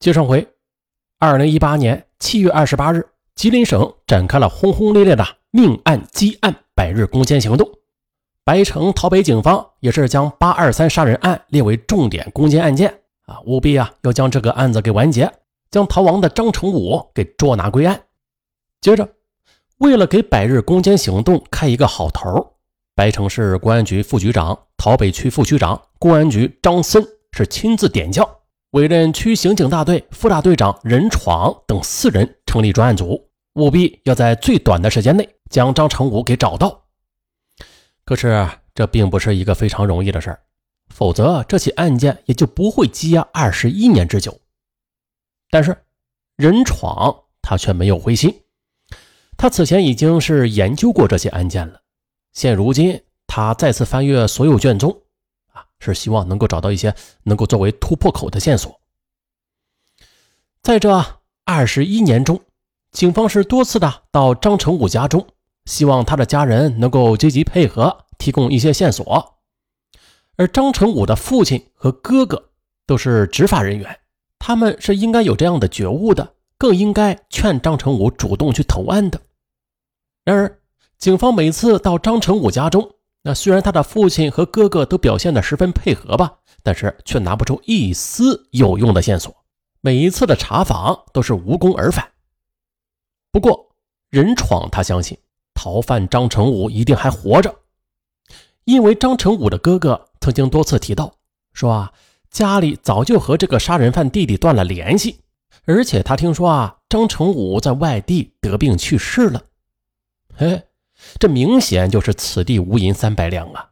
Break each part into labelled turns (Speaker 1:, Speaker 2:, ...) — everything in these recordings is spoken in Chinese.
Speaker 1: 接上回，二零一八年七月二十八日，吉林省展开了轰轰烈烈的命案积案百日攻坚行动。白城洮北警方也是将八二三杀人案列为重点攻坚案件啊，务必啊要将这个案子给完结，将逃亡的张成武给捉拿归案。接着，为了给百日攻坚行动开一个好头，白城市公安局副局长、洮北区副局长、公安局张森是亲自点将。委任区刑警大队副大队长任闯等四人成立专案组，务必要在最短的时间内将张成武给找到。可是这并不是一个非常容易的事儿，否则这起案件也就不会积压二十一年之久。但是任闯他却没有灰心，他此前已经是研究过这些案件了，现如今他再次翻阅所有卷宗。是希望能够找到一些能够作为突破口的线索。在这二十一年中，警方是多次的到张成武家中，希望他的家人能够积极配合，提供一些线索。而张成武的父亲和哥哥都是执法人员，他们是应该有这样的觉悟的，更应该劝张成武主动去投案的。然而，警方每次到张成武家中，那虽然他的父亲和哥哥都表现得十分配合吧，但是却拿不出一丝有用的线索。每一次的查访都是无功而返。不过，任闯他相信逃犯张成武一定还活着，因为张成武的哥哥曾经多次提到，说啊家里早就和这个杀人犯弟弟断了联系，而且他听说啊张成武在外地得病去世了。嘿。这明显就是此地无银三百两啊！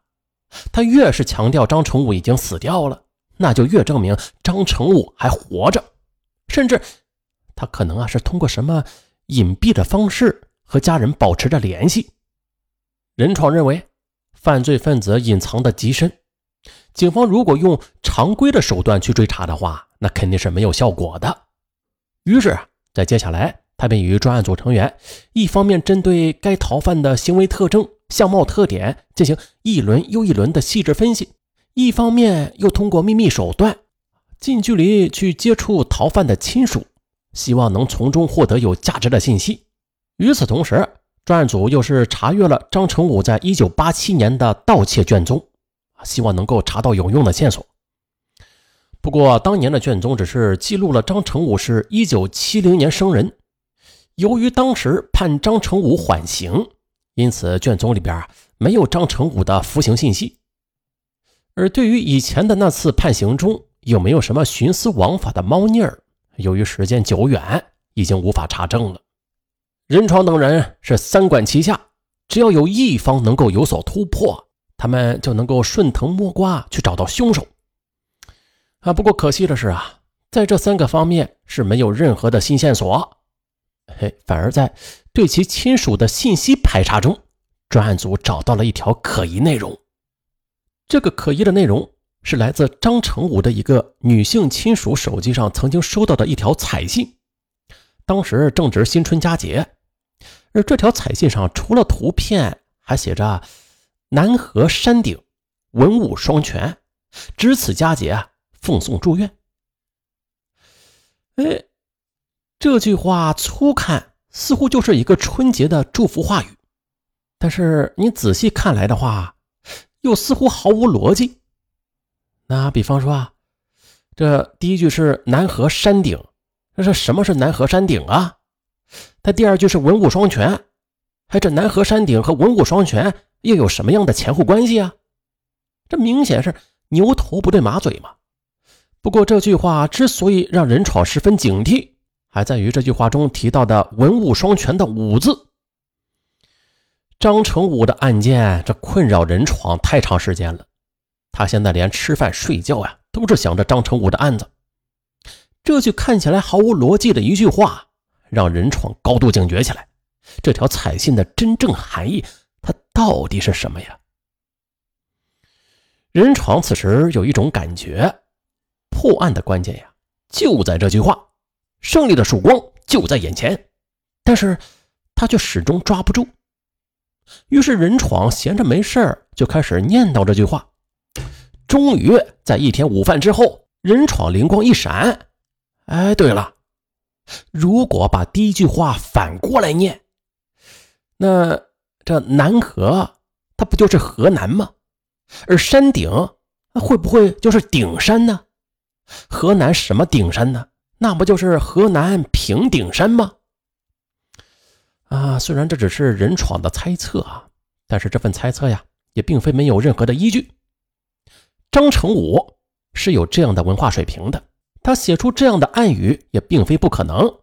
Speaker 1: 他越是强调张成武已经死掉了，那就越证明张成武还活着，甚至他可能啊是通过什么隐蔽的方式和家人保持着联系。任闯认为，犯罪分子隐藏的极深，警方如果用常规的手段去追查的话，那肯定是没有效果的。于是，在接下来。他便与专案组成员一方面针对该逃犯的行为特征、相貌特点进行一轮又一轮的细致分析，一方面又通过秘密手段近距离去接触逃犯的亲属，希望能从中获得有价值的信息。与此同时，专案组又是查阅了张成武在一九八七年的盗窃卷宗，希望能够查到有用的线索。不过，当年的卷宗只是记录了张成武是一九七零年生人。由于当时判张成武缓刑，因此卷宗里边没有张成武的服刑信息。而对于以前的那次判刑中有没有什么徇私枉法的猫腻儿，由于时间久远，已经无法查证了。任闯等人是三管齐下，只要有一方能够有所突破，他们就能够顺藤摸瓜去找到凶手。啊，不过可惜的是啊，在这三个方面是没有任何的新线索。嘿，反而在对其亲属的信息排查中，专案组找到了一条可疑内容。这个可疑的内容是来自张成武的一个女性亲属手机上曾经收到的一条彩信。当时正值新春佳节，而这条彩信上除了图片，还写着“南河山顶，文武双全，值此佳节，奉送祝愿”。哎。这句话粗看似乎就是一个春节的祝福话语，但是你仔细看来的话，又似乎毫无逻辑。那比方说啊，这第一句是“南河山顶”，这是什么是南河山顶啊？他第二句是“文武双全”，哎，这南河山顶和文武双全又有什么样的前后关系啊？这明显是牛头不对马嘴嘛。不过这句话之所以让任闯十分警惕。还在于这句话中提到的“文武双全”的“武”字。张成武的案件，这困扰任闯太长时间了。他现在连吃饭睡觉呀，都是想着张成武的案子。这句看起来毫无逻辑的一句话，让任闯高度警觉起来。这条彩信的真正含义，它到底是什么呀？任闯此时有一种感觉，破案的关键呀，就在这句话。胜利的曙光就在眼前，但是他却始终抓不住。于是任闯闲着没事就开始念叨这句话。终于在一天午饭之后，任闯灵光一闪：“哎，对了，如果把第一句话反过来念，那这南河它不就是河南吗？而山顶会不会就是顶山呢？河南什么顶山呢？那不就是河南平顶山吗？啊，虽然这只是人闯的猜测啊，但是这份猜测呀，也并非没有任何的依据。张成武是有这样的文化水平的。他写出这样的暗语也并非不可能。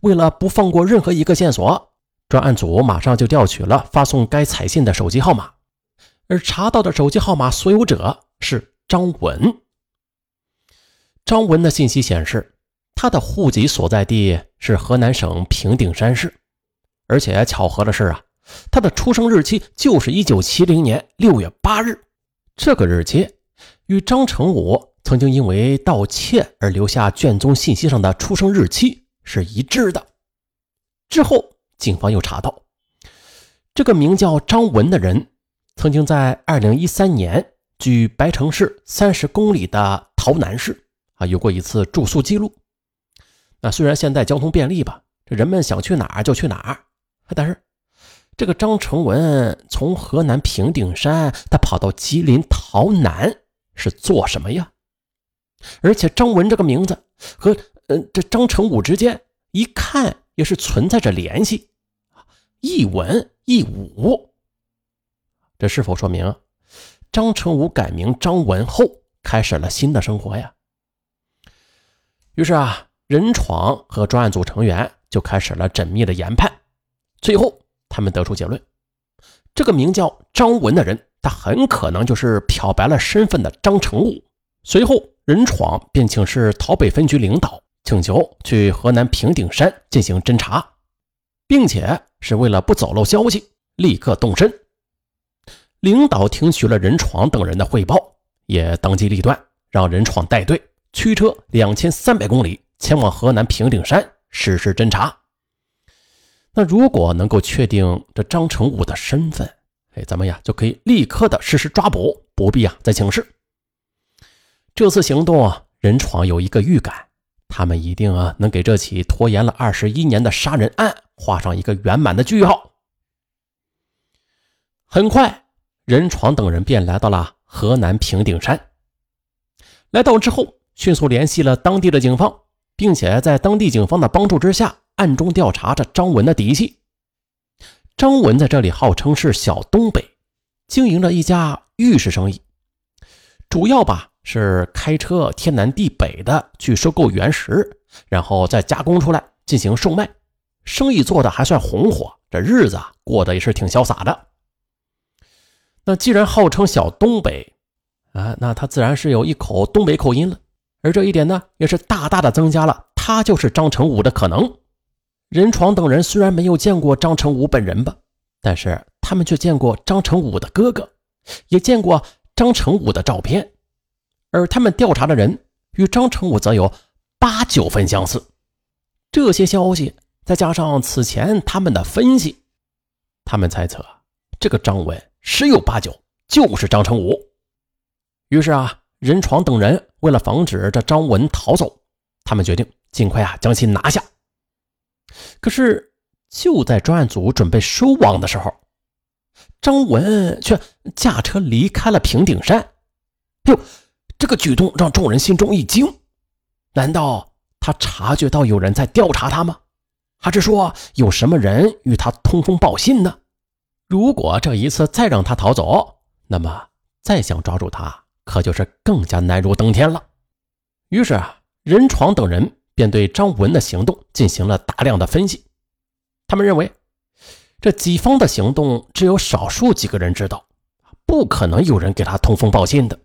Speaker 1: 为了不放过任何一个线索，专案组马上就调取了发送该彩信的手机号码，而查到的手机号码所有者是张文。张文的信息显示，他的户籍所在地是河南省平顶山市，而且巧合的是啊，他的出生日期就是一九七零年六月八日，这个日期与张成武。曾经因为盗窃而留下卷宗信息上的出生日期是一致的。之后，警方又查到，这个名叫张文的人，曾经在2013年距白城市三十公里的洮南市啊有过一次住宿记录。那虽然现在交通便利吧，这人们想去哪儿就去哪儿，但是这个张成文从河南平顶山他跑到吉林洮南是做什么呀？而且张文这个名字和呃这张成武之间一看也是存在着联系一文一武，这是否说明张成武改名张文后开始了新的生活呀？于是啊，任闯和专案组成员就开始了缜密的研判，最后他们得出结论：这个名叫张文的人，他很可能就是漂白了身份的张成武。随后。任闯便请示洮北分局领导，请求去河南平顶山进行侦查，并且是为了不走漏消息，立刻动身。领导听取了任闯等人的汇报，也当机立断，让任闯带队驱车两千三百公里前往河南平顶山实施侦查。那如果能够确定这张成武的身份，哎，咱们呀就可以立刻的实施抓捕，不必啊再请示。这次行动啊，任闯有一个预感，他们一定啊能给这起拖延了二十一年的杀人案画上一个圆满的句号。很快，任闯等人便来到了河南平顶山。来到之后，迅速联系了当地的警方，并且在当地警方的帮助之下，暗中调查着张文的底细。张文在这里号称是小东北，经营着一家玉石生意，主要吧。是开车天南地北的去收购原石，然后再加工出来进行售卖，生意做的还算红火，这日子啊过得也是挺潇洒的。那既然号称小东北啊，那他自然是有一口东北口音了，而这一点呢，也是大大的增加了他就是张成武的可能。任闯等人虽然没有见过张成武本人吧，但是他们却见过张成武的哥哥，也见过张成武的照片。而他们调查的人与张成武则有八九分相似，这些消息再加上此前他们的分析，他们猜测这个张文十有八九就是张成武。于是啊，任闯等人为了防止这张文逃走，他们决定尽快啊将其拿下。可是就在专案组准备收网的时候，张文却驾车离开了平顶山。哟！这个举动让众人心中一惊，难道他察觉到有人在调查他吗？还是说有什么人与他通风报信呢？如果这一次再让他逃走，那么再想抓住他，可就是更加难如登天了。于是啊，任闯等人便对张文的行动进行了大量的分析。他们认为，这己方的行动只有少数几个人知道，不可能有人给他通风报信的。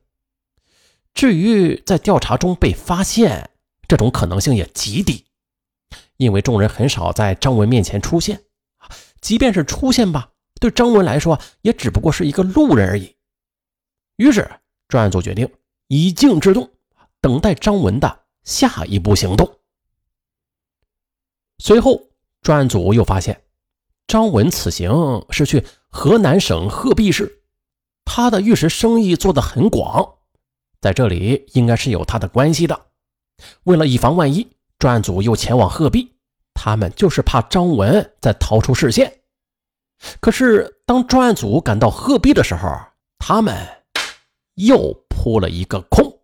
Speaker 1: 至于在调查中被发现，这种可能性也极低，因为众人很少在张文面前出现，即便是出现吧，对张文来说也只不过是一个路人而已。于是专案组决定以静制动，等待张文的下一步行动。随后，专案组又发现，张文此行是去河南省鹤壁市，他的玉石生意做得很广。在这里应该是有他的关系的，为了以防万一，专案组又前往鹤壁，他们就是怕张文再逃出视线。可是，当专案组赶到鹤壁的时候，他们又扑了一个空。